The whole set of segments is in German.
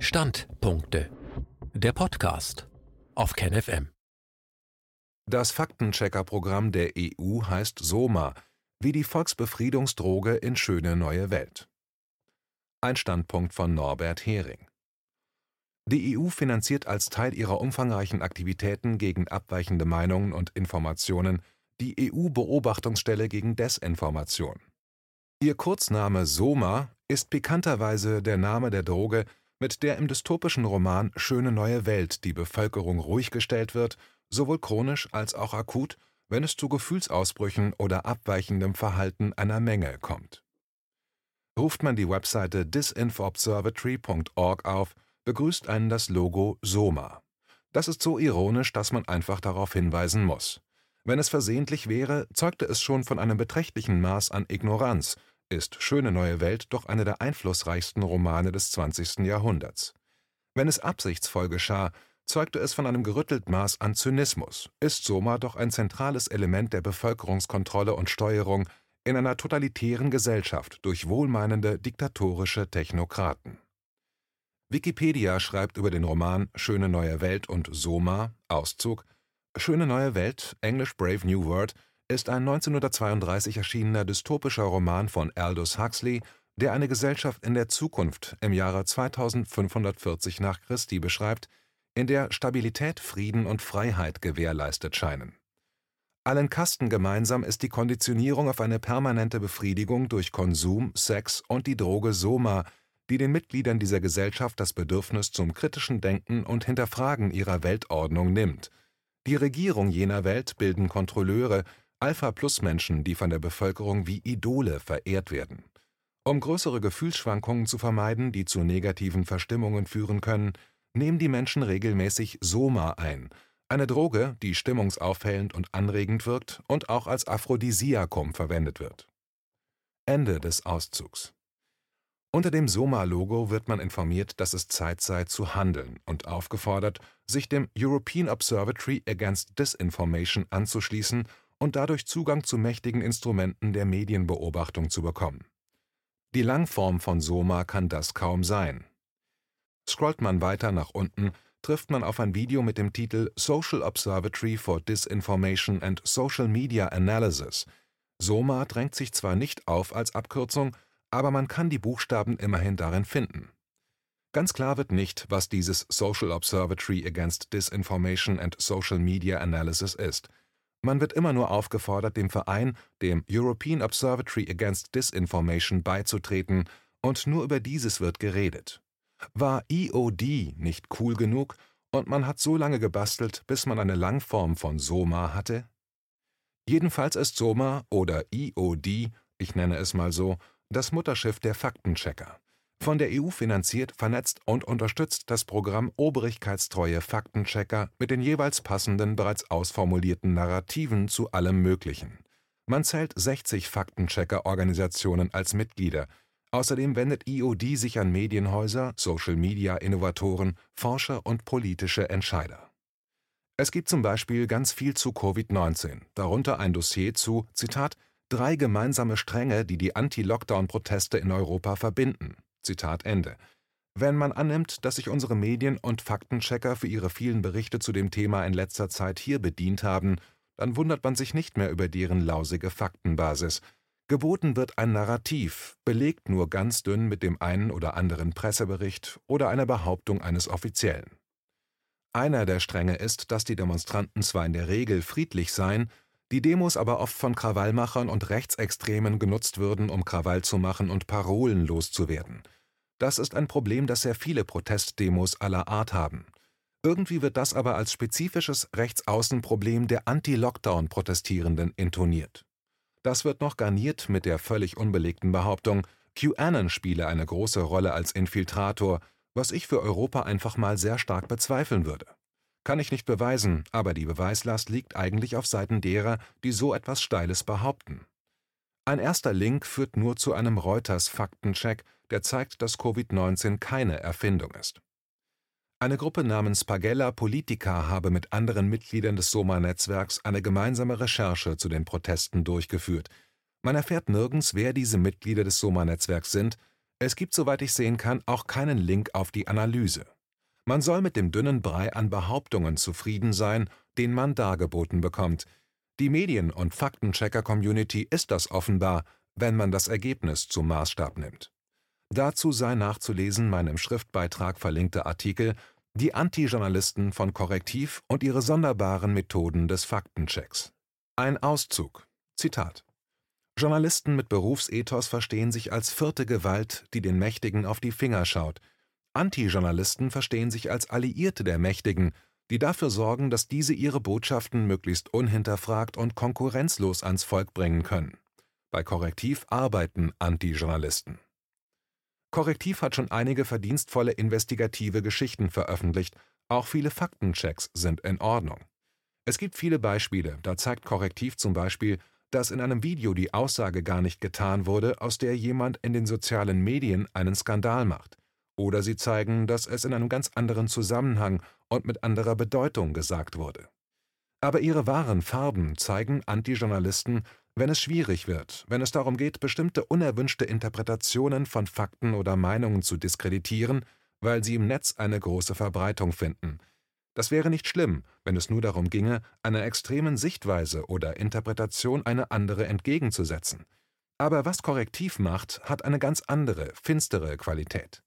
Standpunkte. Der Podcast auf KenFM. Das Faktenchecker-Programm der EU heißt SOMA, wie die Volksbefriedungsdroge in Schöne neue Welt. Ein Standpunkt von Norbert Hering. Die EU finanziert als Teil ihrer umfangreichen Aktivitäten gegen abweichende Meinungen und Informationen die EU-Beobachtungsstelle gegen Desinformation. Ihr Kurzname SOMA ist pikanterweise der Name der Droge, mit der im dystopischen Roman Schöne neue Welt die Bevölkerung ruhig gestellt wird, sowohl chronisch als auch akut, wenn es zu Gefühlsausbrüchen oder abweichendem Verhalten einer Menge kommt. Ruft man die Webseite disinfoobservatory.org auf, begrüßt einen das Logo SOMA. Das ist so ironisch, dass man einfach darauf hinweisen muss. Wenn es versehentlich wäre, zeugte es schon von einem beträchtlichen Maß an Ignoranz, ist Schöne neue Welt doch einer der einflussreichsten Romane des 20. Jahrhunderts. Wenn es absichtsvoll geschah, zeugte es von einem gerüttelt Maß an Zynismus, ist Soma doch ein zentrales Element der Bevölkerungskontrolle und Steuerung in einer totalitären Gesellschaft durch wohlmeinende diktatorische Technokraten. Wikipedia schreibt über den Roman Schöne neue Welt und Soma, Auszug, Schöne neue Welt, englisch Brave New World, ist ein 1932 erschienener dystopischer Roman von Aldous Huxley, der eine Gesellschaft in der Zukunft im Jahre 2540 nach Christi beschreibt, in der Stabilität, Frieden und Freiheit gewährleistet scheinen. Allen Kasten gemeinsam ist die Konditionierung auf eine permanente Befriedigung durch Konsum, Sex und die Droge Soma, die den Mitgliedern dieser Gesellschaft das Bedürfnis zum kritischen Denken und Hinterfragen ihrer Weltordnung nimmt. Die Regierung jener Welt bilden Kontrolleure, Alpha-Plus-Menschen, die von der Bevölkerung wie Idole verehrt werden. Um größere Gefühlsschwankungen zu vermeiden, die zu negativen Verstimmungen führen können, nehmen die Menschen regelmäßig Soma ein, eine Droge, die stimmungsaufhellend und anregend wirkt und auch als Aphrodisiakum verwendet wird. Ende des Auszugs. Unter dem Soma-Logo wird man informiert, dass es Zeit sei zu handeln und aufgefordert, sich dem European Observatory Against Disinformation anzuschließen und dadurch Zugang zu mächtigen Instrumenten der Medienbeobachtung zu bekommen. Die Langform von SOMA kann das kaum sein. Scrollt man weiter nach unten, trifft man auf ein Video mit dem Titel Social Observatory for Disinformation and Social Media Analysis. SOMA drängt sich zwar nicht auf als Abkürzung, aber man kann die Buchstaben immerhin darin finden. Ganz klar wird nicht, was dieses Social Observatory Against Disinformation and Social Media Analysis ist. Man wird immer nur aufgefordert, dem Verein, dem European Observatory Against Disinformation, beizutreten, und nur über dieses wird geredet. War EOD nicht cool genug und man hat so lange gebastelt, bis man eine Langform von SOMA hatte? Jedenfalls ist SOMA oder EOD, ich nenne es mal so, das Mutterschiff der Faktenchecker. Von der EU finanziert, vernetzt und unterstützt das Programm obrigkeitstreue Faktenchecker mit den jeweils passenden, bereits ausformulierten Narrativen zu allem Möglichen. Man zählt 60 Faktenchecker-Organisationen als Mitglieder. Außerdem wendet IOD sich an Medienhäuser, Social-Media-Innovatoren, Forscher und politische Entscheider. Es gibt zum Beispiel ganz viel zu Covid-19, darunter ein Dossier zu, Zitat, drei gemeinsame Stränge, die die Anti-Lockdown-Proteste in Europa verbinden. Zitat Ende. Wenn man annimmt, dass sich unsere Medien und Faktenchecker für ihre vielen Berichte zu dem Thema in letzter Zeit hier bedient haben, dann wundert man sich nicht mehr über deren lausige Faktenbasis. Geboten wird ein Narrativ, belegt nur ganz dünn mit dem einen oder anderen Pressebericht oder einer Behauptung eines Offiziellen. Einer der Stränge ist, dass die Demonstranten zwar in der Regel friedlich seien, die Demos aber oft von Krawallmachern und Rechtsextremen genutzt würden, um Krawall zu machen und Parolen loszuwerden. Das ist ein Problem, das sehr viele Protestdemos aller Art haben. Irgendwie wird das aber als spezifisches Rechtsaußenproblem der Anti-Lockdown-Protestierenden intoniert. Das wird noch garniert mit der völlig unbelegten Behauptung, QAnon spiele eine große Rolle als Infiltrator, was ich für Europa einfach mal sehr stark bezweifeln würde. Kann ich nicht beweisen, aber die Beweislast liegt eigentlich auf Seiten derer, die so etwas Steiles behaupten. Ein erster Link führt nur zu einem Reuters-Faktencheck, der zeigt, dass Covid-19 keine Erfindung ist. Eine Gruppe namens Pagella Politica habe mit anderen Mitgliedern des Soma-Netzwerks eine gemeinsame Recherche zu den Protesten durchgeführt. Man erfährt nirgends, wer diese Mitglieder des Soma-Netzwerks sind, Es gibt, soweit ich sehen kann, auch keinen Link auf die Analyse. Man soll mit dem dünnen Brei an Behauptungen zufrieden sein, den man dargeboten bekommt. Die Medien- und Faktenchecker-Community ist das offenbar, wenn man das Ergebnis zum Maßstab nimmt. Dazu sei nachzulesen mein im Schriftbeitrag verlinkter Artikel Die Anti-Journalisten von Korrektiv und ihre sonderbaren Methoden des Faktenchecks. Ein Auszug. Zitat. Journalisten mit Berufsethos verstehen sich als vierte Gewalt, die den Mächtigen auf die Finger schaut. Anti-Journalisten verstehen sich als Alliierte der Mächtigen, die dafür sorgen, dass diese ihre Botschaften möglichst unhinterfragt und konkurrenzlos ans Volk bringen können. Bei Korrektiv arbeiten Anti-Journalisten. Korrektiv hat schon einige verdienstvolle investigative Geschichten veröffentlicht, auch viele Faktenchecks sind in Ordnung. Es gibt viele Beispiele, da zeigt Korrektiv zum Beispiel, dass in einem Video die Aussage gar nicht getan wurde, aus der jemand in den sozialen Medien einen Skandal macht. Oder sie zeigen, dass es in einem ganz anderen Zusammenhang und mit anderer Bedeutung gesagt wurde. Aber ihre wahren Farben zeigen Antijournalisten, wenn es schwierig wird, wenn es darum geht, bestimmte unerwünschte Interpretationen von Fakten oder Meinungen zu diskreditieren, weil sie im Netz eine große Verbreitung finden. Das wäre nicht schlimm, wenn es nur darum ginge, einer extremen Sichtweise oder Interpretation eine andere entgegenzusetzen. Aber was Korrektiv macht, hat eine ganz andere, finstere Qualität.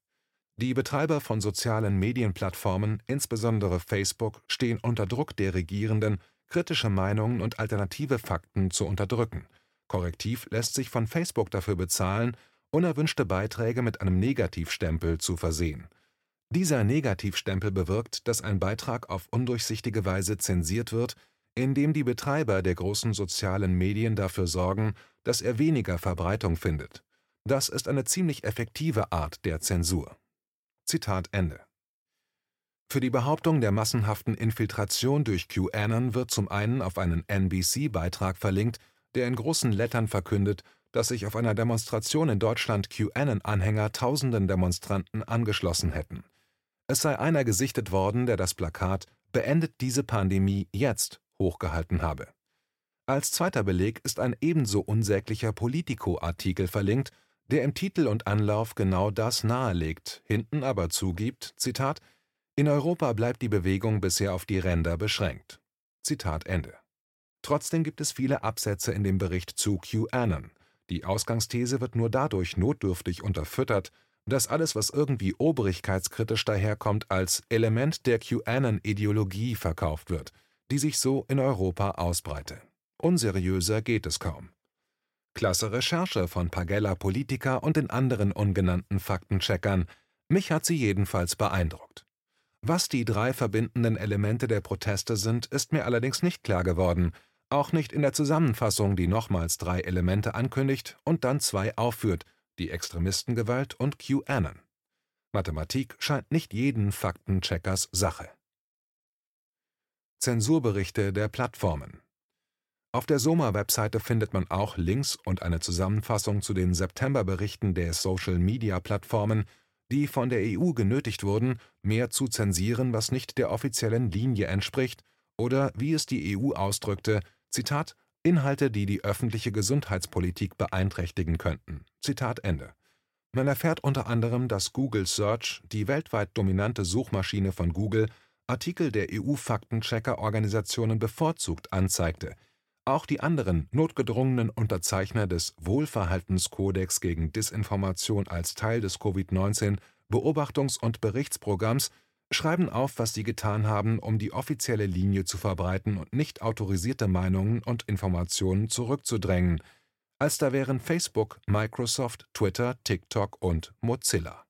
Die Betreiber von sozialen Medienplattformen, insbesondere Facebook, stehen unter Druck der Regierenden, kritische Meinungen und alternative Fakten zu unterdrücken. Korrektiv lässt sich von Facebook dafür bezahlen, unerwünschte Beiträge mit einem Negativstempel zu versehen. Dieser Negativstempel bewirkt, dass ein Beitrag auf undurchsichtige Weise zensiert wird, indem die Betreiber der großen sozialen Medien dafür sorgen, dass er weniger Verbreitung findet. Das ist eine ziemlich effektive Art der Zensur. Zitat Ende. Für die Behauptung der massenhaften Infiltration durch QAnon wird zum einen auf einen NBC-Beitrag verlinkt, der in großen Lettern verkündet, dass sich auf einer Demonstration in Deutschland QAnon-Anhänger tausenden Demonstranten angeschlossen hätten. Es sei einer gesichtet worden, der das Plakat Beendet diese Pandemie jetzt hochgehalten habe. Als zweiter Beleg ist ein ebenso unsäglicher Politico-Artikel verlinkt, der im Titel und Anlauf genau das nahelegt, hinten aber zugibt, Zitat, in Europa bleibt die Bewegung bisher auf die Ränder beschränkt. Zitat Ende. Trotzdem gibt es viele Absätze in dem Bericht zu QAnon. Die Ausgangsthese wird nur dadurch notdürftig unterfüttert, dass alles, was irgendwie obrigkeitskritisch daherkommt, als Element der QAnon-Ideologie verkauft wird, die sich so in Europa ausbreite. Unseriöser geht es kaum. Klasse Recherche von Pagella Politica und den anderen ungenannten Faktencheckern. Mich hat sie jedenfalls beeindruckt. Was die drei verbindenden Elemente der Proteste sind, ist mir allerdings nicht klar geworden, auch nicht in der Zusammenfassung, die nochmals drei Elemente ankündigt und dann zwei aufführt, die Extremistengewalt und QAnon. Mathematik scheint nicht jeden Faktencheckers Sache. Zensurberichte der Plattformen auf der SOMA-Webseite findet man auch Links und eine Zusammenfassung zu den Septemberberichten der Social-Media-Plattformen, die von der EU genötigt wurden, mehr zu zensieren, was nicht der offiziellen Linie entspricht, oder wie es die EU ausdrückte, Zitat, Inhalte, die die öffentliche Gesundheitspolitik beeinträchtigen könnten. Zitat Ende. Man erfährt unter anderem, dass Google Search, die weltweit dominante Suchmaschine von Google, Artikel der EU-Faktenchecker-Organisationen bevorzugt anzeigte – auch die anderen notgedrungenen Unterzeichner des Wohlverhaltenskodex gegen Disinformation als Teil des Covid-19-Beobachtungs- und Berichtsprogramms schreiben auf, was sie getan haben, um die offizielle Linie zu verbreiten und nicht autorisierte Meinungen und Informationen zurückzudrängen, als da wären Facebook, Microsoft, Twitter, TikTok und Mozilla